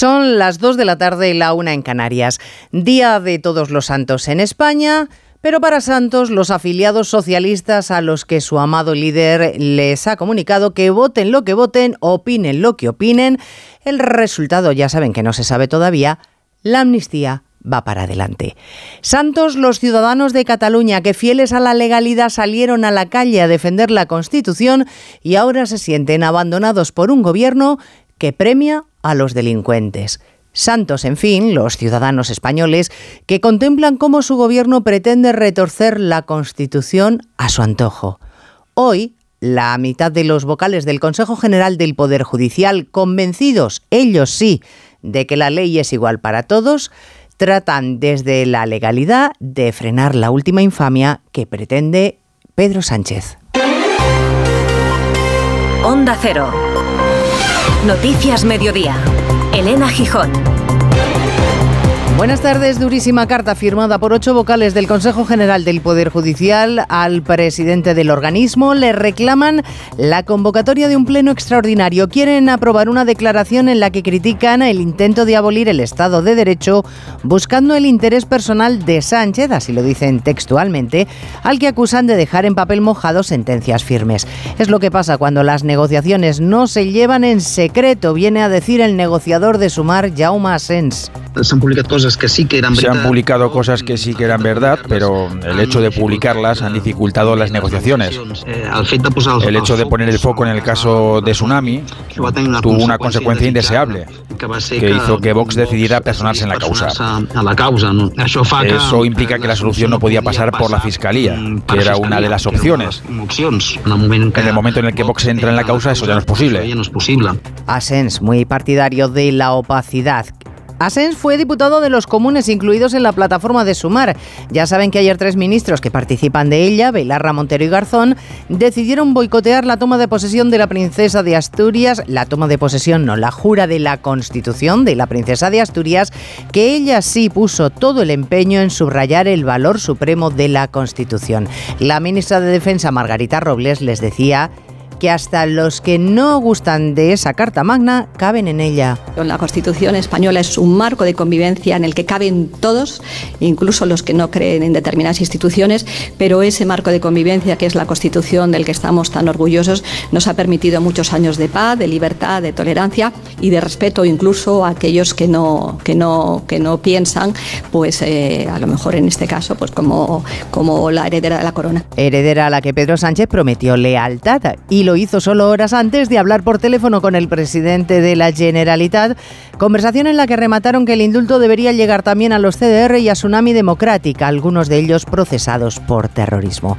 Son las 2 de la tarde y la una en Canarias. Día de Todos los Santos en España. Pero para Santos, los afiliados socialistas a los que su amado líder les ha comunicado que voten lo que voten, opinen lo que opinen, el resultado ya saben que no se sabe todavía, la amnistía va para adelante. Santos, los ciudadanos de Cataluña que fieles a la legalidad salieron a la calle a defender la Constitución y ahora se sienten abandonados por un gobierno que premia a los delincuentes. Santos, en fin, los ciudadanos españoles que contemplan cómo su gobierno pretende retorcer la Constitución a su antojo. Hoy, la mitad de los vocales del Consejo General del Poder Judicial, convencidos, ellos sí, de que la ley es igual para todos, tratan desde la legalidad de frenar la última infamia que pretende Pedro Sánchez. Onda Cero. Noticias Mediodía. Elena Gijón. Buenas tardes. Durísima carta firmada por ocho vocales del Consejo General del Poder Judicial al presidente del organismo. Le reclaman la convocatoria de un pleno extraordinario. Quieren aprobar una declaración en la que critican el intento de abolir el Estado de Derecho buscando el interés personal de Sánchez, así lo dicen textualmente, al que acusan de dejar en papel mojado sentencias firmes. Es lo que pasa cuando las negociaciones no se llevan en secreto, viene a decir el negociador de Sumar, Jaume Asens. Se han publicado cosas que sí que eran Se han publicado cosas que sí que eran verdad, pero el hecho de publicarlas han dificultado las negociaciones. El hecho de poner el foco en el caso de Tsunami tuvo una consecuencia indeseable, que hizo que Vox decidiera personarse en la causa. Eso implica que la solución no podía pasar por la Fiscalía, que era una de las opciones. En el momento en el que Vox entra en la causa, eso ya no es posible. Asens, muy partidario de la opacidad. Asens fue diputado de los comunes incluidos en la plataforma de Sumar. Ya saben que ayer tres ministros que participan de ella, Belarra, Montero y Garzón, decidieron boicotear la toma de posesión de la princesa de Asturias, la toma de posesión no, la jura de la Constitución de la princesa de Asturias, que ella sí puso todo el empeño en subrayar el valor supremo de la Constitución. La ministra de Defensa, Margarita Robles, les decía que hasta los que no gustan de esa Carta Magna caben en ella. La Constitución española es un marco de convivencia en el que caben todos, incluso los que no creen en determinadas instituciones, pero ese marco de convivencia que es la Constitución del que estamos tan orgullosos nos ha permitido muchos años de paz, de libertad, de tolerancia y de respeto incluso a aquellos que no, que no, que no piensan, pues eh, a lo mejor en este caso, pues como, como la heredera de la corona. Heredera a la que Pedro Sánchez prometió lealtad y lo hizo solo horas antes de hablar por teléfono con el presidente de la Generalitat, conversación en la que remataron que el indulto debería llegar también a los CDR y a Tsunami Democrática, algunos de ellos procesados por terrorismo.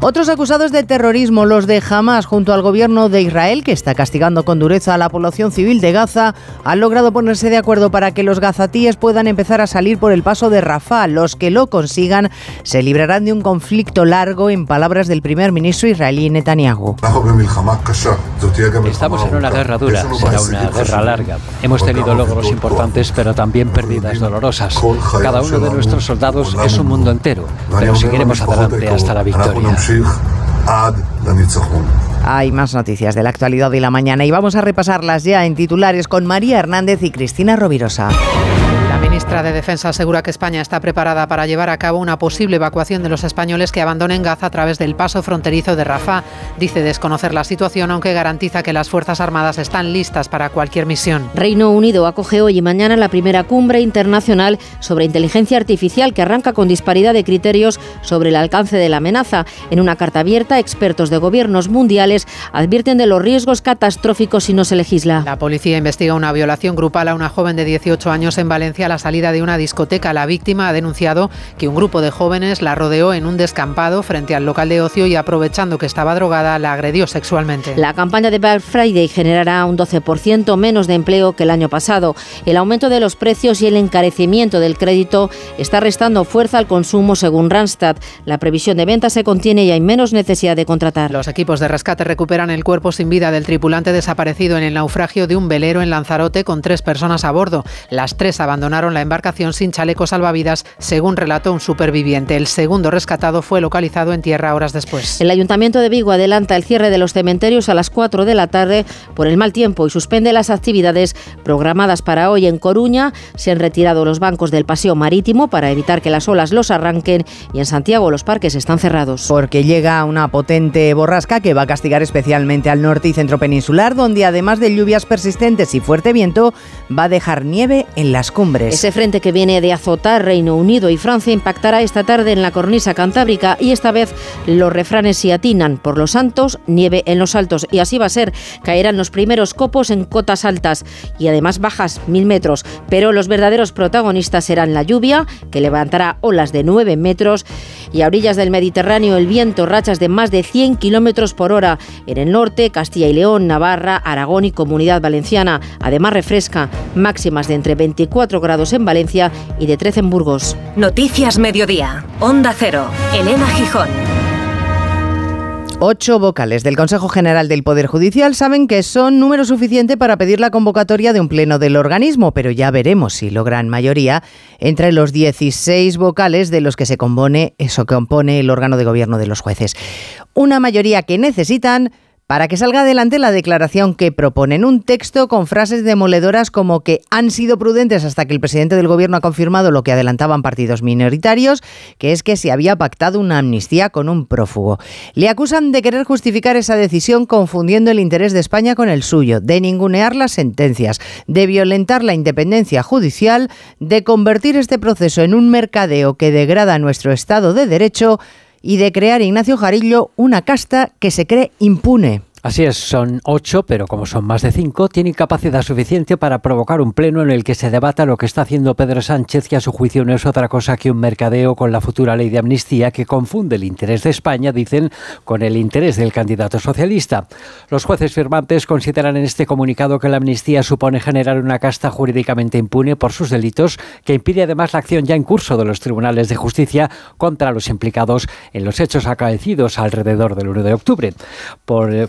Otros acusados de terrorismo, los de Hamas, junto al gobierno de Israel, que está castigando con dureza a la población civil de Gaza, han logrado ponerse de acuerdo para que los gazatíes puedan empezar a salir por el paso de Rafah. Los que lo consigan se librarán de un conflicto largo, en palabras del primer ministro israelí Netanyahu. Estamos en una guerra dura, será una guerra larga. Hemos tenido logros importantes, pero también pérdidas dolorosas. Cada uno de nuestros soldados es un mundo entero, pero seguiremos adelante hasta la victoria. Hay más noticias de la actualidad de la mañana y vamos a repasarlas ya en titulares con María Hernández y Cristina Rovirosa. La ministra de Defensa asegura que España está preparada para llevar a cabo una posible evacuación de los españoles que abandonen Gaza a través del paso fronterizo de Rafah. Dice desconocer la situación, aunque garantiza que las Fuerzas Armadas están listas para cualquier misión. Reino Unido acoge hoy y mañana la primera cumbre internacional sobre inteligencia artificial que arranca con disparidad de criterios sobre el alcance de la amenaza. En una carta abierta, expertos de gobiernos mundiales advierten de los riesgos catastróficos si no se legisla. La policía investiga una violación grupal a una joven de 18 años en Valencia a la salida de una discoteca. La víctima ha denunciado que un grupo de jóvenes la rodeó en un descampado frente al local de ocio y aprovechando que estaba drogada la agredió sexualmente. La campaña de Black Friday generará un 12% menos de empleo que el año pasado. El aumento de los precios y el encarecimiento del crédito está restando fuerza al consumo según Randstad. La previsión de ventas se contiene y hay menos necesidad de contratar. Los equipos de rescate recuperan el cuerpo sin vida del tripulante desaparecido en el naufragio de un velero en Lanzarote con tres personas a bordo. Las tres abandonaron la embarcación sin chaleco salvavidas, según relató un superviviente. El segundo rescatado fue localizado en tierra horas después. El Ayuntamiento de Vigo adelanta el cierre de los cementerios a las 4 de la tarde por el mal tiempo y suspende las actividades programadas para hoy en Coruña. Se han retirado los bancos del paseo marítimo para evitar que las olas los arranquen y en Santiago los parques están cerrados. Porque llega una potente borrasca que va a castigar especialmente al norte y centro peninsular, donde además de lluvias persistentes y fuerte viento, va a dejar nieve en las cumbres. Ese frente que viene de azotar Reino Unido y Francia impactará esta tarde en la cornisa cantábrica y esta vez los refranes se atinan por los santos, nieve en los altos y así va a ser. Caerán los primeros copos en cotas altas y además bajas mil metros, pero los verdaderos protagonistas serán la lluvia, que levantará olas de 9 metros y a orillas del Mediterráneo el viento, rachas de más de 100 kilómetros por hora en el norte, Castilla y León, Navarra, Aragón y Comunidad Valenciana. Además refresca, máximas de entre 24 grados en Valencia y de 13 en Burgos. Noticias Mediodía, Onda Cero, Elena Gijón. Ocho vocales del Consejo General del Poder Judicial saben que son número suficiente para pedir la convocatoria de un pleno del organismo, pero ya veremos si logran mayoría entre los 16 vocales de los que se compone, eso compone el órgano de gobierno de los jueces. Una mayoría que necesitan para que salga adelante la declaración que proponen. Un texto con frases demoledoras como que han sido prudentes hasta que el presidente del gobierno ha confirmado lo que adelantaban partidos minoritarios, que es que se había pactado una amnistía con un prófugo. Le acusan de querer justificar esa decisión confundiendo el interés de España con el suyo, de ningunear las sentencias, de violentar la independencia judicial, de convertir este proceso en un mercadeo que degrada nuestro Estado de Derecho y de crear Ignacio Jarillo una casta que se cree impune. Así es, son ocho, pero como son más de cinco, tienen capacidad suficiente para provocar un pleno en el que se debata lo que está haciendo Pedro Sánchez, que a su juicio no es otra cosa que un mercadeo con la futura ley de amnistía que confunde el interés de España, dicen, con el interés del candidato socialista. Los jueces firmantes consideran en este comunicado que la amnistía supone generar una casta jurídicamente impune por sus delitos, que impide además la acción ya en curso de los tribunales de justicia contra los implicados en los hechos acaecidos alrededor del 1 de octubre.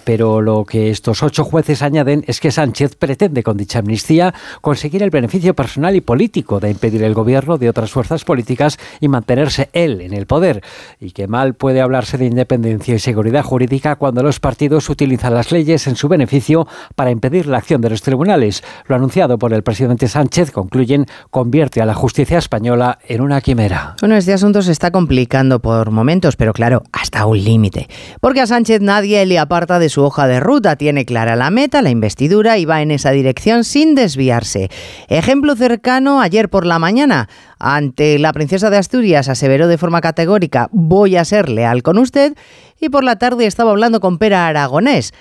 Pero lo que estos ocho jueces añaden es que Sánchez pretende con dicha amnistía conseguir el beneficio personal y político de impedir el gobierno de otras fuerzas políticas y mantenerse él en el poder. Y que mal puede hablarse de independencia y seguridad jurídica cuando los partidos utilizan las leyes en su beneficio para impedir la acción de los tribunales. Lo anunciado por el presidente Sánchez, concluyen, convierte a la justicia española en una quimera. Bueno, este asunto se está complicando por momentos, pero claro, hasta un límite. Porque a Sánchez nadie le aparta de su de ruta, tiene clara la meta, la investidura y va en esa dirección sin desviarse. Ejemplo cercano ayer por la mañana, ante la princesa de Asturias aseveró de forma categórica voy a ser leal con usted y por la tarde estaba hablando con Pera Aragonés.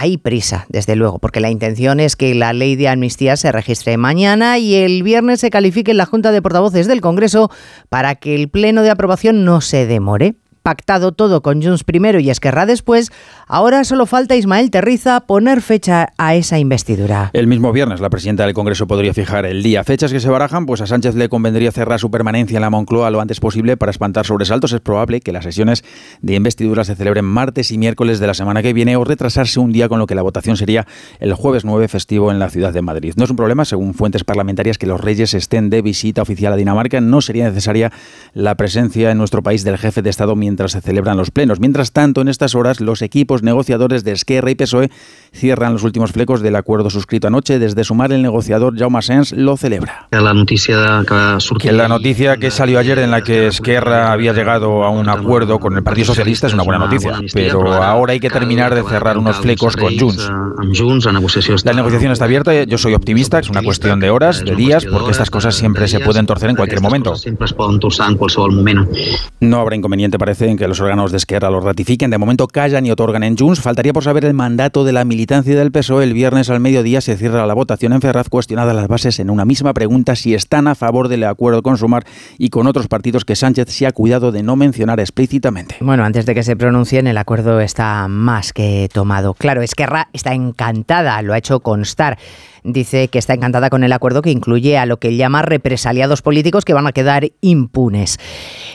Hay prisa, desde luego, porque la intención es que la ley de amnistía se registre mañana y el viernes se califique en la Junta de Portavoces del Congreso para que el pleno de aprobación no se demore pactado todo con Junts primero y Esquerra después, ahora solo falta Ismael Terriza poner fecha a esa investidura. El mismo viernes la presidenta del Congreso podría fijar el día. Fechas que se barajan, pues a Sánchez le convendría cerrar su permanencia en la Moncloa lo antes posible para espantar sobresaltos. Es probable que las sesiones de investidura se celebren martes y miércoles de la semana que viene o retrasarse un día con lo que la votación sería el jueves 9 festivo en la ciudad de Madrid. No es un problema, según fuentes parlamentarias, que los reyes estén de visita oficial a Dinamarca. No sería necesaria la presencia en nuestro país del jefe de Estado mientras se celebran los plenos. Mientras tanto, en estas horas, los equipos negociadores de Esquerra y PSOE cierran los últimos flecos del acuerdo suscrito anoche. Desde Sumar, el negociador Jaume Sens lo celebra. La noticia que, la noticia que salió ayer en la que Esquerra había llegado a un acuerdo con el Partido Socialista es una buena noticia, pero ahora hay que terminar de cerrar unos flecos con Junts. La negociación está abierta, yo soy optimista, es una cuestión de horas, de días, porque estas cosas siempre se pueden torcer en cualquier momento. No habrá inconveniente, parece, en que los órganos de Esquerra lo ratifiquen. De momento callan y otorgan en Junts. Faltaría por saber el mandato de la militancia del PSOE. El viernes al mediodía se cierra la votación en Ferraz, cuestionadas las bases en una misma pregunta si están a favor del acuerdo con Sumar y con otros partidos que Sánchez se ha cuidado de no mencionar explícitamente. Bueno, antes de que se pronuncien, el acuerdo está más que tomado. Claro, Esquerra está encantada, lo ha hecho constar dice que está encantada con el acuerdo que incluye a lo que llama represaliados políticos que van a quedar impunes.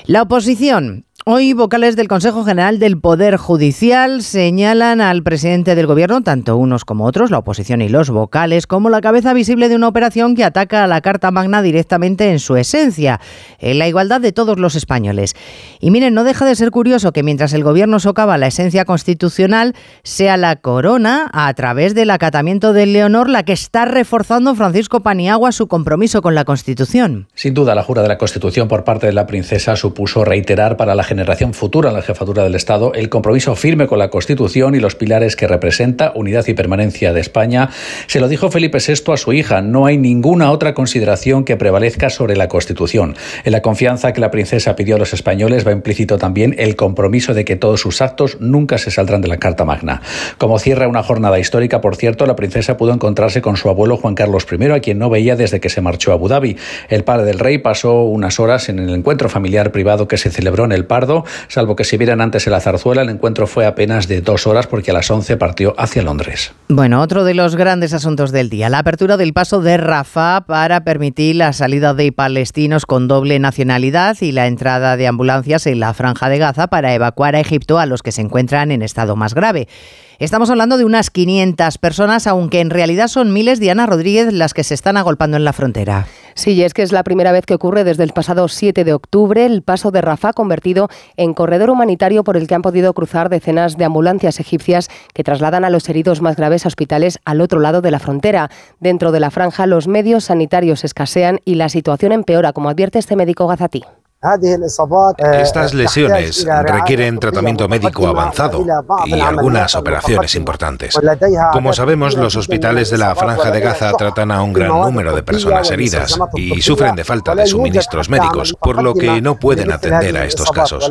La oposición Hoy vocales del Consejo General del Poder Judicial señalan al presidente del Gobierno, tanto unos como otros, la oposición y los vocales, como la cabeza visible de una operación que ataca a la Carta Magna directamente en su esencia, en la igualdad de todos los españoles. Y miren, no deja de ser curioso que mientras el Gobierno socava la esencia constitucional, sea la corona, a través del acatamiento de Leonor, la que está reforzando Francisco Paniagua su compromiso con la Constitución. Sin duda, la jura de la Constitución por parte de la princesa supuso reiterar para la generación futura en la jefatura del Estado el compromiso firme con la Constitución y los pilares que representa, unidad y permanencia de España. Se lo dijo Felipe VI a su hija, no hay ninguna otra consideración que prevalezca sobre la Constitución. En la confianza que la princesa pidió a los españoles va implícito también el compromiso de que todos sus actos nunca se saldrán de la Carta Magna. Como cierra una jornada histórica, por cierto, la princesa pudo encontrarse con su abuelo Juan Carlos I, a quien no veía desde que se marchó a Abu Dhabi. El padre del rey pasó unas horas en el encuentro familiar privado que se celebró en el Salvo que si vieran antes en la zarzuela, el encuentro fue apenas de dos horas porque a las 11 partió hacia Londres. Bueno, otro de los grandes asuntos del día, la apertura del paso de Rafah para permitir la salida de palestinos con doble nacionalidad y la entrada de ambulancias en la franja de Gaza para evacuar a Egipto a los que se encuentran en estado más grave. Estamos hablando de unas 500 personas, aunque en realidad son miles, Diana Rodríguez, las que se están agolpando en la frontera. Sí, es que es la primera vez que ocurre desde el pasado 7 de octubre el paso de Rafah convertido en corredor humanitario por el que han podido cruzar decenas de ambulancias egipcias que trasladan a los heridos más graves a hospitales al otro lado de la frontera. Dentro de la franja los medios sanitarios escasean y la situación empeora, como advierte este médico gazatí. Estas lesiones requieren tratamiento médico avanzado y algunas operaciones importantes. Como sabemos, los hospitales de la Franja de Gaza tratan a un gran número de personas heridas y sufren de falta de suministros médicos, por lo que no pueden atender a estos casos.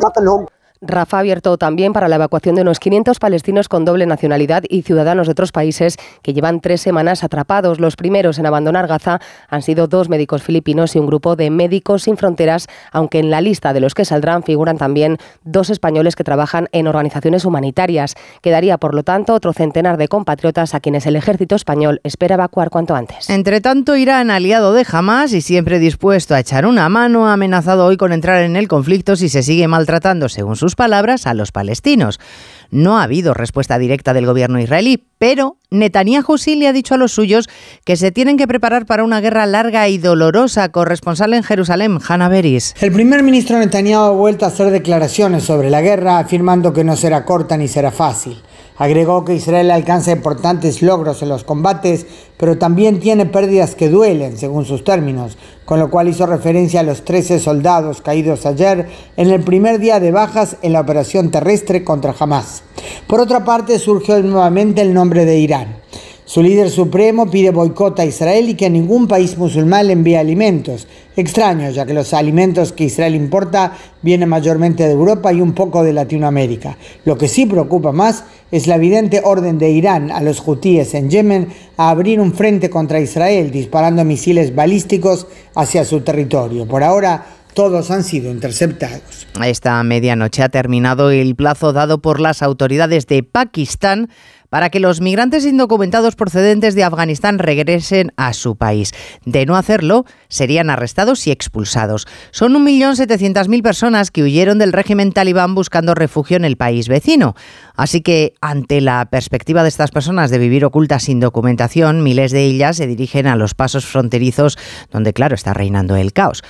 Rafa ha abierto también para la evacuación de unos 500 palestinos con doble nacionalidad y ciudadanos de otros países que llevan tres semanas atrapados. Los primeros en abandonar Gaza han sido dos médicos filipinos y un grupo de médicos sin fronteras, aunque en la lista de los que saldrán figuran también dos españoles que trabajan en organizaciones humanitarias. Quedaría, por lo tanto, otro centenar de compatriotas a quienes el ejército español espera evacuar cuanto antes. Entre tanto, Irán, aliado de Hamas y siempre dispuesto a echar una mano, ha amenazado hoy con entrar en el conflicto si se sigue maltratando, según sus palabras a los palestinos. No ha habido respuesta directa del gobierno israelí, pero Netanyahu sí le ha dicho a los suyos que se tienen que preparar para una guerra larga y dolorosa. Corresponsal en Jerusalén, Hanna Beris. El primer ministro Netanyahu ha vuelto a hacer declaraciones sobre la guerra, afirmando que no será corta ni será fácil. Agregó que Israel alcanza importantes logros en los combates, pero también tiene pérdidas que duelen, según sus términos, con lo cual hizo referencia a los 13 soldados caídos ayer en el primer día de bajas en la operación terrestre contra Hamas. Por otra parte, surgió nuevamente el nombre de Irán. Su líder supremo pide boicot a Israel y que ningún país musulmán le envíe alimentos. Extraño, ya que los alimentos que Israel importa vienen mayormente de Europa y un poco de Latinoamérica. Lo que sí preocupa más es la evidente orden de Irán a los hutíes en Yemen a abrir un frente contra Israel, disparando misiles balísticos hacia su territorio. Por ahora, todos han sido interceptados. Esta medianoche ha terminado el plazo dado por las autoridades de Pakistán para que los migrantes indocumentados procedentes de Afganistán regresen a su país. De no hacerlo, serían arrestados y expulsados. Son 1.700.000 personas que huyeron del régimen talibán buscando refugio en el país vecino. Así que, ante la perspectiva de estas personas de vivir ocultas sin documentación, miles de ellas se dirigen a los pasos fronterizos donde, claro, está reinando el caos.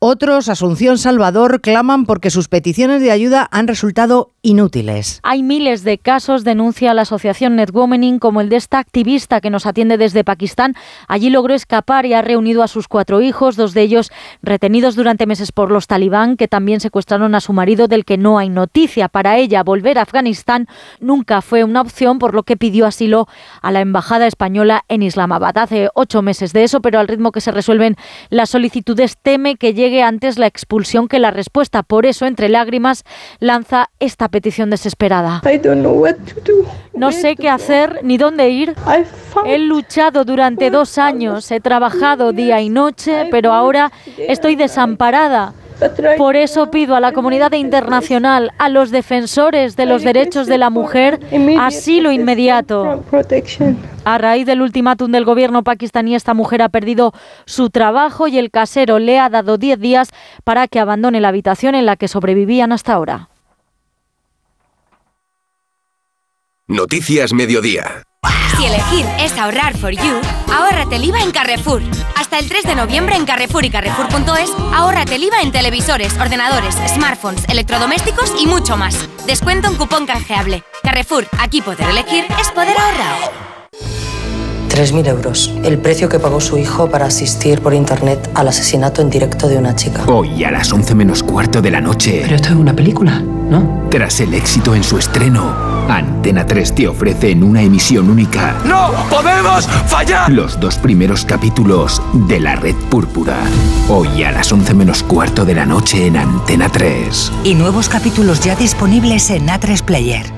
Otros, Asunción Salvador, claman porque sus peticiones de ayuda han resultado inútiles. Hay miles de casos, denuncia la asociación Netwomaning, como el de esta activista que nos atiende desde Pakistán. Allí logró escapar y ha reunido a sus cuatro hijos, dos de ellos retenidos durante meses por los talibán, que también secuestraron a su marido, del que no hay noticia. Para ella, volver a Afganistán nunca fue una opción, por lo que pidió asilo a la embajada española en Islamabad. Hace ocho meses de eso, pero al ritmo que se resuelven las solicitudes, teme que llegue antes la expulsión que la respuesta. Por eso, entre lágrimas, lanza esta petición desesperada. No sé qué hacer ni dónde ir. He luchado durante dos años, he trabajado día y noche, pero ahora estoy desamparada. Por eso pido a la comunidad internacional, a los defensores de los derechos de la mujer, asilo inmediato. A raíz del ultimátum del gobierno pakistaní, esta mujer ha perdido su trabajo y el casero le ha dado 10 días para que abandone la habitación en la que sobrevivían hasta ahora. Noticias Mediodía. Si elegir es ahorrar for you, ahórrate el IVA en Carrefour. Hasta el 3 de noviembre en Carrefour y Carrefour.es, ahórrate el IVA en televisores, ordenadores, smartphones, electrodomésticos y mucho más. Descuento en cupón canjeable. Carrefour, aquí poder elegir es poder ahorrar. 3.000 euros, el precio que pagó su hijo para asistir por internet al asesinato en directo de una chica. Hoy a las 11 menos cuarto de la noche. Pero esto es una película, ¿no? Tras el éxito en su estreno, Antena 3 te ofrece en una emisión única. ¡No podemos fallar! Los dos primeros capítulos de La Red Púrpura. Hoy a las 11 menos cuarto de la noche en Antena 3. Y nuevos capítulos ya disponibles en A3 Player.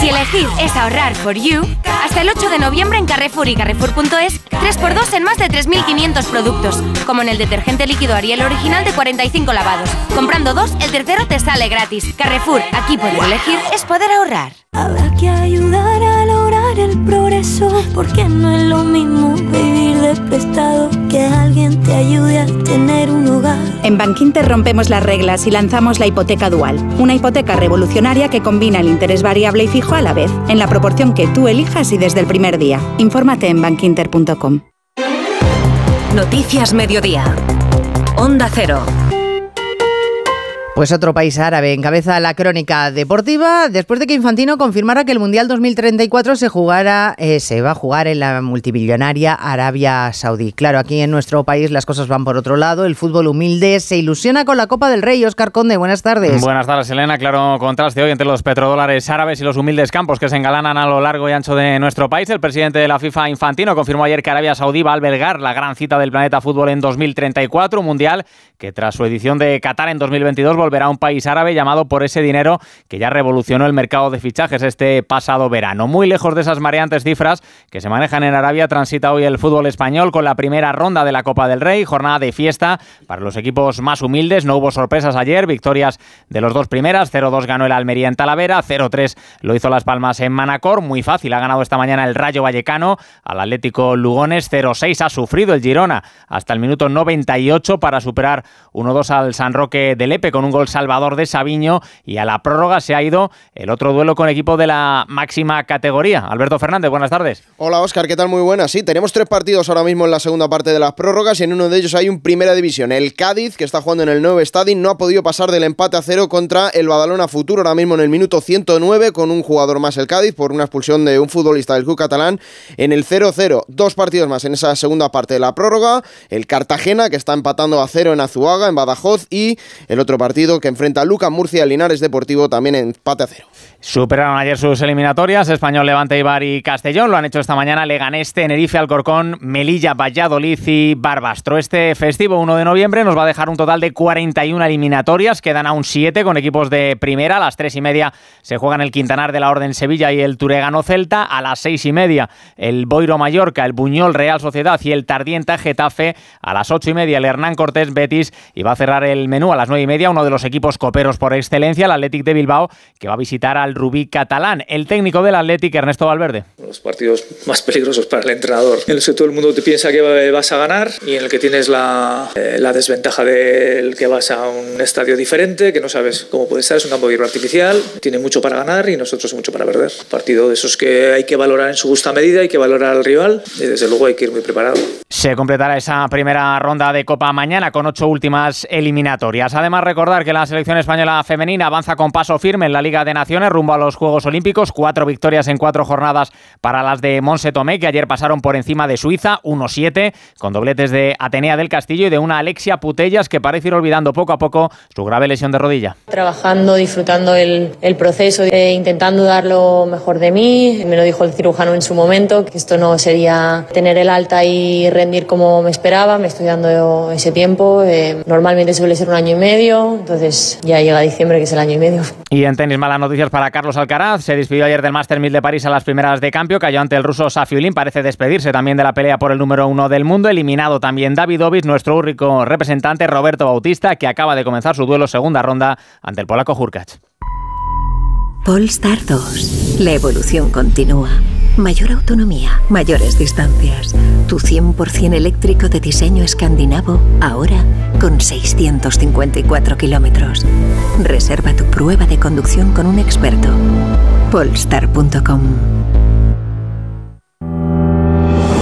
Si elegir es ahorrar for you, hasta el 8 de noviembre en Carrefour y Carrefour.es, 3x2 en más de 3.500 productos, como en el detergente líquido Ariel original de 45 lavados. Comprando dos, el tercero te sale gratis. Carrefour, aquí poder elegir es poder ahorrar. Habrá que ayudar a progreso, porque no es lo mismo vivir de prestado que alguien te ayude a tener un hogar. En Bankinter rompemos las reglas y lanzamos la hipoteca dual, una hipoteca revolucionaria que combina el interés variable y fijo a la vez, en la proporción que tú elijas y desde el primer día. Infórmate en bankinter.com. Noticias Mediodía. Onda Cero. Pues otro país árabe encabeza la crónica deportiva después de que Infantino confirmara que el Mundial 2034 se jugara, eh, se va a jugar en la multibillonaria Arabia Saudí. Claro, aquí en nuestro país las cosas van por otro lado. El fútbol humilde se ilusiona con la Copa del Rey. Oscar Conde, buenas tardes. Buenas tardes, Elena. Claro contraste hoy entre los petrodólares árabes y los humildes campos que se engalanan a lo largo y ancho de nuestro país. El presidente de la FIFA, Infantino, confirmó ayer que Arabia Saudí va a albergar la gran cita del planeta fútbol en 2034, un mundial que tras su edición de Qatar en 2022 volverá a un país árabe llamado por ese dinero que ya revolucionó el mercado de fichajes este pasado verano. Muy lejos de esas mareantes cifras que se manejan en Arabia, transita hoy el fútbol español con la primera ronda de la Copa del Rey, jornada de fiesta para los equipos más humildes. No hubo sorpresas ayer, victorias de los dos primeras. 0-2 ganó el Almería en Talavera, 0-3 lo hizo Las Palmas en Manacor. Muy fácil, ha ganado esta mañana el Rayo Vallecano al Atlético Lugones, 0-6 ha sufrido el Girona hasta el minuto 98 para superar 1-2 al San Roque de Lepe con un gol salvador de Sabiño y a la prórroga se ha ido el otro duelo con equipo de la máxima categoría. Alberto Fernández, buenas tardes. Hola Oscar, ¿qué tal? Muy buenas. Sí, tenemos tres partidos ahora mismo en la segunda parte de las prórrogas y en uno de ellos hay un primera división. El Cádiz, que está jugando en el nuevo estadio, no ha podido pasar del empate a cero contra el Badalona Futuro ahora mismo en el minuto 109 con un jugador más el Cádiz por una expulsión de un futbolista del club catalán en el 0-0. Dos partidos más en esa segunda parte de la prórroga. El Cartagena, que está empatando a cero en Azuaga, en Badajoz, y el otro partido que enfrenta Luca Murcia, Linares Deportivo también en empate a cero. Superaron ayer sus eliminatorias, Español, Levante, Ibar y Castellón. Lo han hecho esta mañana Leganés, Tenerife, Alcorcón, Melilla, Valladolid y Barbastro. Este festivo 1 de noviembre nos va a dejar un total de 41 eliminatorias. Quedan aún 7 con equipos de primera. A las 3 y media se juegan el Quintanar de la Orden Sevilla y el Turegano Celta. A las 6 y media el Boiro Mallorca, el Buñol Real Sociedad y el Tardienta Getafe. A las 8 y media el Hernán Cortés Betis. Y va a cerrar el menú a las 9 y media uno de los equipos coperos por excelencia, el Athletic de Bilbao, que va a visitar al Rubí catalán. El técnico del Athletic, Ernesto Valverde. Los partidos más peligrosos para el entrenador, en los que todo el mundo te piensa que vas a ganar y en el que tienes la, eh, la desventaja del que vas a un estadio diferente, que no sabes cómo puede estar, es un campo de hierro artificial, tiene mucho para ganar y nosotros mucho para perder. Partido de esos que hay que valorar en su justa medida, hay que valorar al rival y desde luego hay que ir muy preparado. Se completará esa primera ronda de Copa mañana con ocho últimas eliminatorias. Además, recordar que la selección española femenina avanza con paso firme en la Liga de Naciones rumbo a los Juegos Olímpicos. Cuatro victorias en cuatro jornadas para las de Monse Tomé, que ayer pasaron por encima de Suiza, 1-7, con dobletes de Atenea del Castillo y de una Alexia Putellas que parece ir olvidando poco a poco su grave lesión de rodilla. Trabajando, disfrutando el, el proceso, eh, intentando dar lo mejor de mí. Me lo dijo el cirujano en su momento, que esto no sería tener el alta y rendir como me esperaba. Me estoy dando ese tiempo. Eh, normalmente suele ser un año y medio, entonces ya llega diciembre, que es el año y medio. Y en tenis, malas noticias para Carlos Alcaraz. Se despidió ayer del Master 1000 de París a las primeras de cambio. Cayó ante el ruso Safiulin. Parece despedirse también de la pelea por el número uno del mundo. Eliminado también Davidovich, nuestro único representante Roberto Bautista, que acaba de comenzar su duelo segunda ronda ante el polaco Hurkacz. Polestar 2. La evolución continúa. Mayor autonomía, mayores distancias. Tu 100% eléctrico de diseño escandinavo, ahora con 654 kilómetros. Reserva tu prueba de conducción con un experto. Polestar.com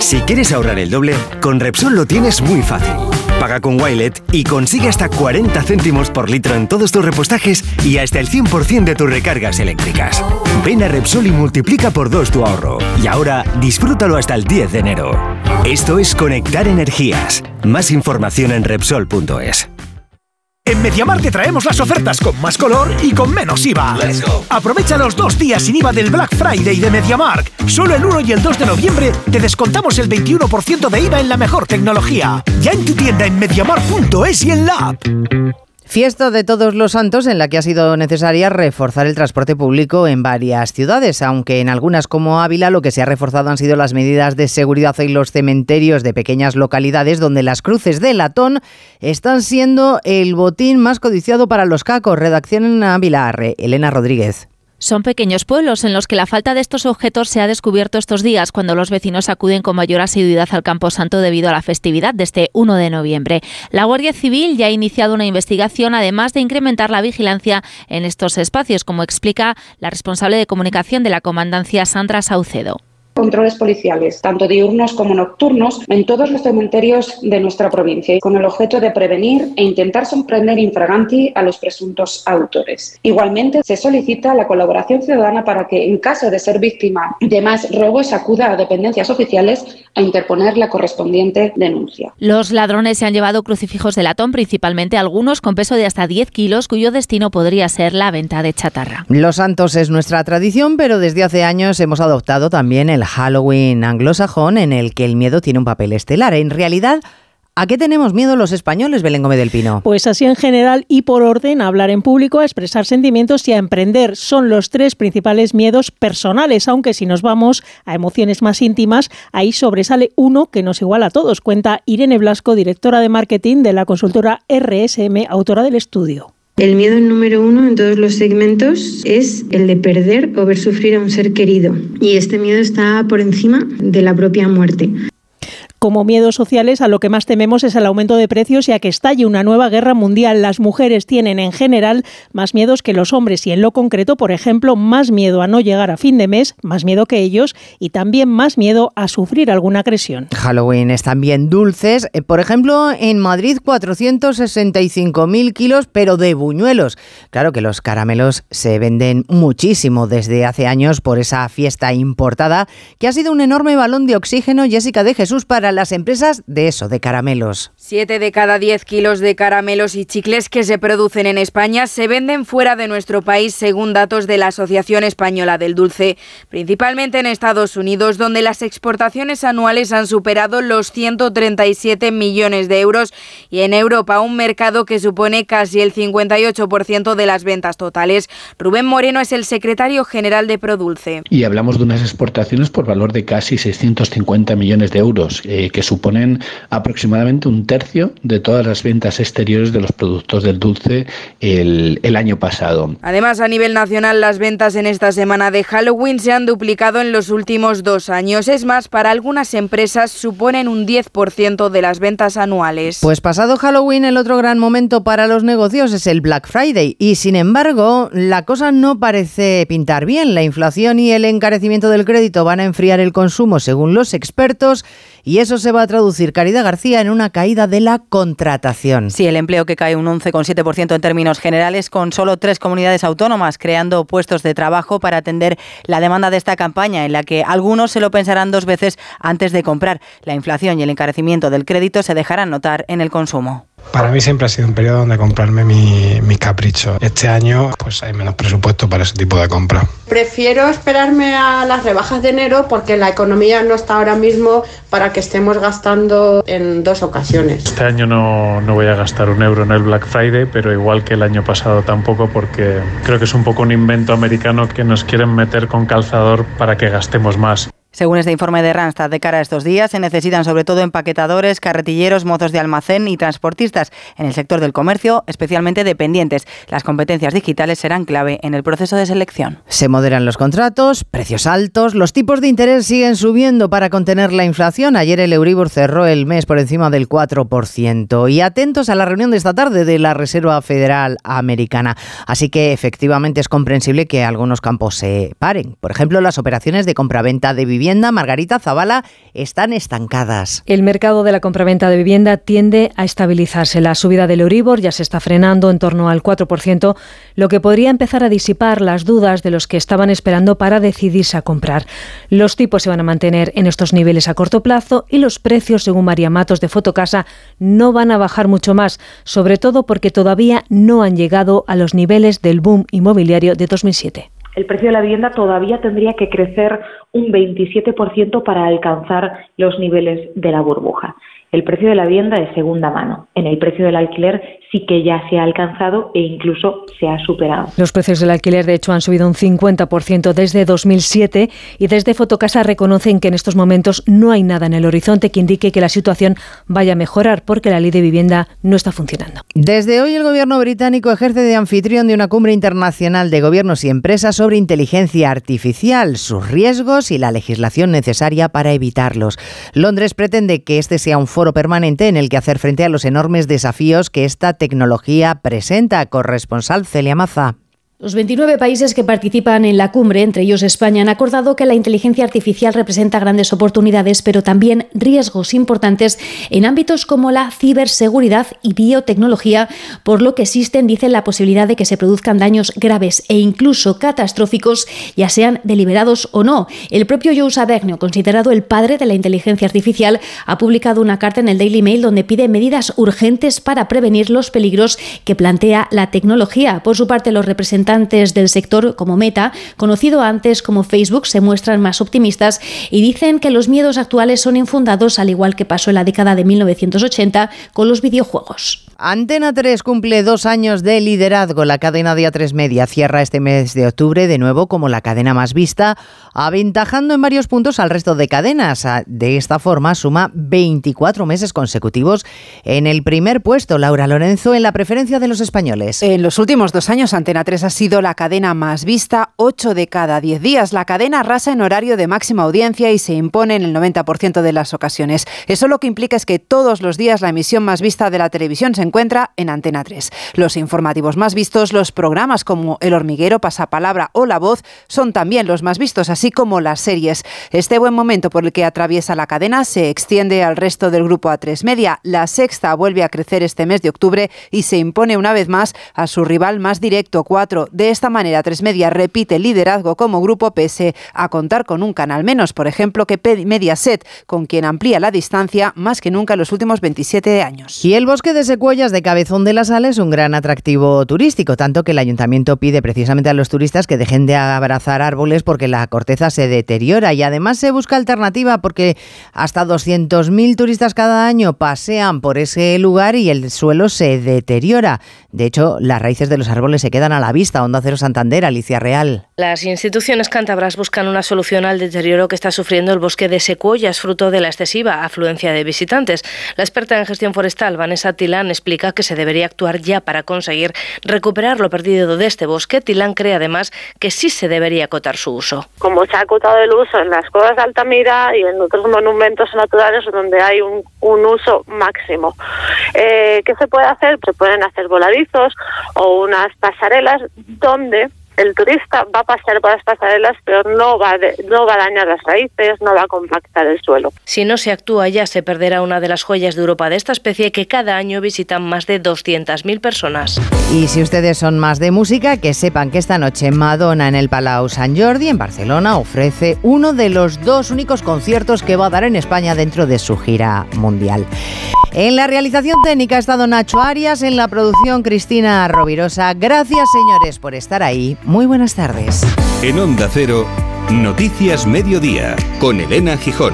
Si quieres ahorrar el doble, con Repsol lo tienes muy fácil. Paga con Wilet y consigue hasta 40 céntimos por litro en todos tus repostajes y hasta el 100% de tus recargas eléctricas. Ven a Repsol y multiplica por dos tu ahorro. Y ahora disfrútalo hasta el 10 de enero. Esto es Conectar Energías. Más información en Repsol.es. En MediaMark te traemos las ofertas con más color y con menos IVA. Aprovecha los dos días sin IVA del Black Friday de MediaMark. Solo el 1 y el 2 de noviembre te descontamos el 21% de IVA en la mejor tecnología. Ya en tu tienda en MediaMark.es y en la app. Fiesta de Todos los Santos en la que ha sido necesaria reforzar el transporte público en varias ciudades, aunque en algunas como Ávila lo que se ha reforzado han sido las medidas de seguridad en los cementerios de pequeñas localidades donde las cruces de latón están siendo el botín más codiciado para los cacos. Redacción en Ávila, Elena Rodríguez. Son pequeños pueblos en los que la falta de estos objetos se ha descubierto estos días cuando los vecinos acuden con mayor asiduidad al Campo Santo debido a la festividad de este 1 de noviembre. La Guardia Civil ya ha iniciado una investigación además de incrementar la vigilancia en estos espacios, como explica la responsable de comunicación de la Comandancia Sandra Saucedo controles policiales, tanto diurnos como nocturnos, en todos los cementerios de nuestra provincia, con el objeto de prevenir e intentar sorprender infraganti a los presuntos autores. Igualmente, se solicita la colaboración ciudadana para que, en caso de ser víctima de más robos, acuda a dependencias oficiales a interponer la correspondiente denuncia. Los ladrones se han llevado crucifijos de latón, principalmente algunos con peso de hasta 10 kilos, cuyo destino podría ser la venta de chatarra. Los santos es nuestra tradición, pero desde hace años hemos adoptado también el Halloween anglosajón en el que el miedo tiene un papel estelar. En realidad, ¿A qué tenemos miedo los españoles, Belén Gómez del Pino? Pues así en general y por orden, a hablar en público, a expresar sentimientos y a emprender son los tres principales miedos personales, aunque si nos vamos a emociones más íntimas, ahí sobresale uno que nos iguala a todos, cuenta Irene Blasco, directora de marketing de la consultora RSM, autora del estudio. El miedo número uno en todos los segmentos es el de perder o ver sufrir a un ser querido. Y este miedo está por encima de la propia muerte. Como miedos sociales, a lo que más tememos es el aumento de precios y a que estalle una nueva guerra mundial. Las mujeres tienen en general más miedos que los hombres y en lo concreto, por ejemplo, más miedo a no llegar a fin de mes, más miedo que ellos y también más miedo a sufrir alguna agresión. Halloween están bien dulces. Eh, por ejemplo, en Madrid 465.000 kilos, pero de buñuelos. Claro que los caramelos se venden muchísimo desde hace años por esa fiesta importada que ha sido un enorme balón de oxígeno, Jessica de Jesús, para las empresas de eso, de caramelos. Siete de cada diez kilos de caramelos y chicles que se producen en España se venden fuera de nuestro país, según datos de la Asociación Española del Dulce, principalmente en Estados Unidos, donde las exportaciones anuales han superado los 137 millones de euros, y en Europa, un mercado que supone casi el 58% de las ventas totales. Rubén Moreno es el secretario general de Produlce. Y hablamos de unas exportaciones por valor de casi 650 millones de euros. Eh, que suponen aproximadamente un tercio de todas las ventas exteriores de los productos del dulce el, el año pasado. Además, a nivel nacional, las ventas en esta semana de Halloween se han duplicado en los últimos dos años. Es más, para algunas empresas suponen un 10% de las ventas anuales. Pues pasado Halloween, el otro gran momento para los negocios es el Black Friday. Y sin embargo, la cosa no parece pintar bien. La inflación y el encarecimiento del crédito van a enfriar el consumo, según los expertos. Y eso se va a traducir, Caridad García, en una caída de la contratación. Sí, el empleo que cae un 11,7% en términos generales, con solo tres comunidades autónomas creando puestos de trabajo para atender la demanda de esta campaña, en la que algunos se lo pensarán dos veces antes de comprar. La inflación y el encarecimiento del crédito se dejarán notar en el consumo. Para mí siempre ha sido un periodo donde comprarme mi, mi capricho. Este año pues hay menos presupuesto para ese tipo de compra. Prefiero esperarme a las rebajas de enero porque la economía no está ahora mismo para que estemos gastando en dos ocasiones. Este año no, no voy a gastar un euro en el Black Friday, pero igual que el año pasado tampoco porque creo que es un poco un invento americano que nos quieren meter con calzador para que gastemos más. Según este informe de Randstad, de cara a estos días se necesitan sobre todo empaquetadores, carretilleros, mozos de almacén y transportistas en el sector del comercio, especialmente dependientes. Las competencias digitales serán clave en el proceso de selección. Se moderan los contratos, precios altos, los tipos de interés siguen subiendo para contener la inflación. Ayer el Euribor cerró el mes por encima del 4%. Y atentos a la reunión de esta tarde de la Reserva Federal Americana. Así que efectivamente es comprensible que algunos campos se paren. Por ejemplo, las operaciones de compraventa de vivienda Margarita Zavala, están estancadas. El mercado de la compraventa de vivienda tiende a estabilizarse. La subida del Euribor ya se está frenando en torno al 4%, lo que podría empezar a disipar las dudas de los que estaban esperando para decidirse a comprar. Los tipos se van a mantener en estos niveles a corto plazo y los precios, según María Matos de Fotocasa, no van a bajar mucho más, sobre todo porque todavía no han llegado a los niveles del boom inmobiliario de 2007 el precio de la vivienda todavía tendría que crecer un 27% para alcanzar los niveles de la burbuja el precio de la vivienda de segunda mano. En el precio del alquiler sí que ya se ha alcanzado e incluso se ha superado. Los precios del alquiler, de hecho, han subido un 50% desde 2007 y desde Fotocasa reconocen que en estos momentos no hay nada en el horizonte que indique que la situación vaya a mejorar porque la ley de vivienda no está funcionando. Desde hoy el gobierno británico ejerce de anfitrión de una cumbre internacional de gobiernos y empresas sobre inteligencia artificial, sus riesgos y la legislación necesaria para evitarlos. Londres pretende que este sea un foro permanente en el que hacer frente a los enormes desafíos que esta tecnología presenta. Corresponsal Celia Maza. Los 29 países que participan en la cumbre, entre ellos España, han acordado que la inteligencia artificial representa grandes oportunidades, pero también riesgos importantes en ámbitos como la ciberseguridad y biotecnología, por lo que existen, dicen, la posibilidad de que se produzcan daños graves e incluso catastróficos, ya sean deliberados o no. El propio Joe Sabagno, considerado el padre de la inteligencia artificial, ha publicado una carta en el Daily Mail donde pide medidas urgentes para prevenir los peligros que plantea la tecnología. Por su parte, los representantes del sector como Meta, conocido antes como Facebook, se muestran más optimistas y dicen que los miedos actuales son infundados, al igual que pasó en la década de 1980 con los videojuegos. Antena 3 cumple dos años de liderazgo. La cadena de A3 Media cierra este mes de octubre de nuevo como la cadena más vista, aventajando en varios puntos al resto de cadenas. De esta forma suma 24 meses consecutivos en el primer puesto. Laura Lorenzo en la preferencia de los españoles. En los últimos dos años Antena 3 ha sido la cadena más vista 8 de cada 10 días. La cadena arrasa en horario de máxima audiencia y se impone en el 90% de las ocasiones. Eso lo que implica es que todos los días la emisión más vista de la televisión se encuentra en Antena 3. Los informativos más vistos, los programas como El hormiguero, Pasapalabra o La Voz son también los más vistos, así como las series. Este buen momento por el que atraviesa la cadena se extiende al resto del grupo A3 Media. La sexta vuelve a crecer este mes de octubre y se impone una vez más a su rival más directo, 4. De esta manera, Tres Media repite liderazgo como grupo pese a contar con un canal menos, por ejemplo, que Mediaset, con quien amplía la distancia más que nunca en los últimos 27 años. Y el bosque de Secuoya De Cabezón de la Sala es un gran atractivo turístico, tanto que el ayuntamiento pide precisamente a los turistas que dejen de abrazar árboles porque la corteza se deteriora y además se busca alternativa porque hasta 200.000 turistas cada año pasean por ese lugar y el suelo se deteriora. De hecho, las raíces de los árboles se quedan a la vista. Onda Cero Santander, Alicia Real. Las instituciones cántabras buscan una solución al deterioro que está sufriendo el bosque de Secuoyas, fruto de la excesiva afluencia de visitantes. La experta en gestión forestal, Vanessa Tilán, explica que se debería actuar ya para conseguir recuperar lo perdido de este bosque. Tilán cree además que sí se debería acotar su uso. Como se ha acotado el uso en las cuevas de Altamira y en otros monumentos naturales donde hay un, uso máximo. Eh, ¿Qué se puede hacer? Se pueden hacer voladizos o unas pasarelas donde el turista va a pasar por las pasarelas, pero no va, no va a dañar las raíces, no va a compactar el suelo. Si no se actúa ya, se perderá una de las joyas de Europa de esta especie que cada año visitan más de 200.000 personas. Y si ustedes son más de música, que sepan que esta noche Madonna en el Palau Sant Jordi, en Barcelona, ofrece uno de los dos únicos conciertos que va a dar en España dentro de su gira mundial. En la realización técnica ha estado Nacho Arias, en la producción Cristina Rovirosa. Gracias, señores, por estar ahí. Muy buenas tardes. En Onda Cero, Noticias Mediodía, con Elena Gijón.